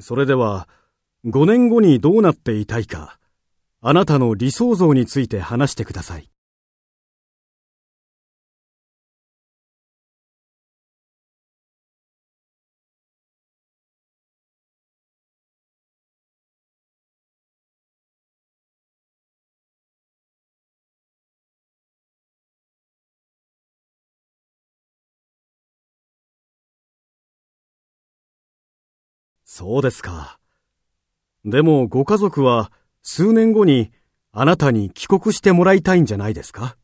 それでは、5年後にどうなっていたいか、あなたの理想像について話してください。そうですか。でもご家族は数年後にあなたに帰国してもらいたいんじゃないですか？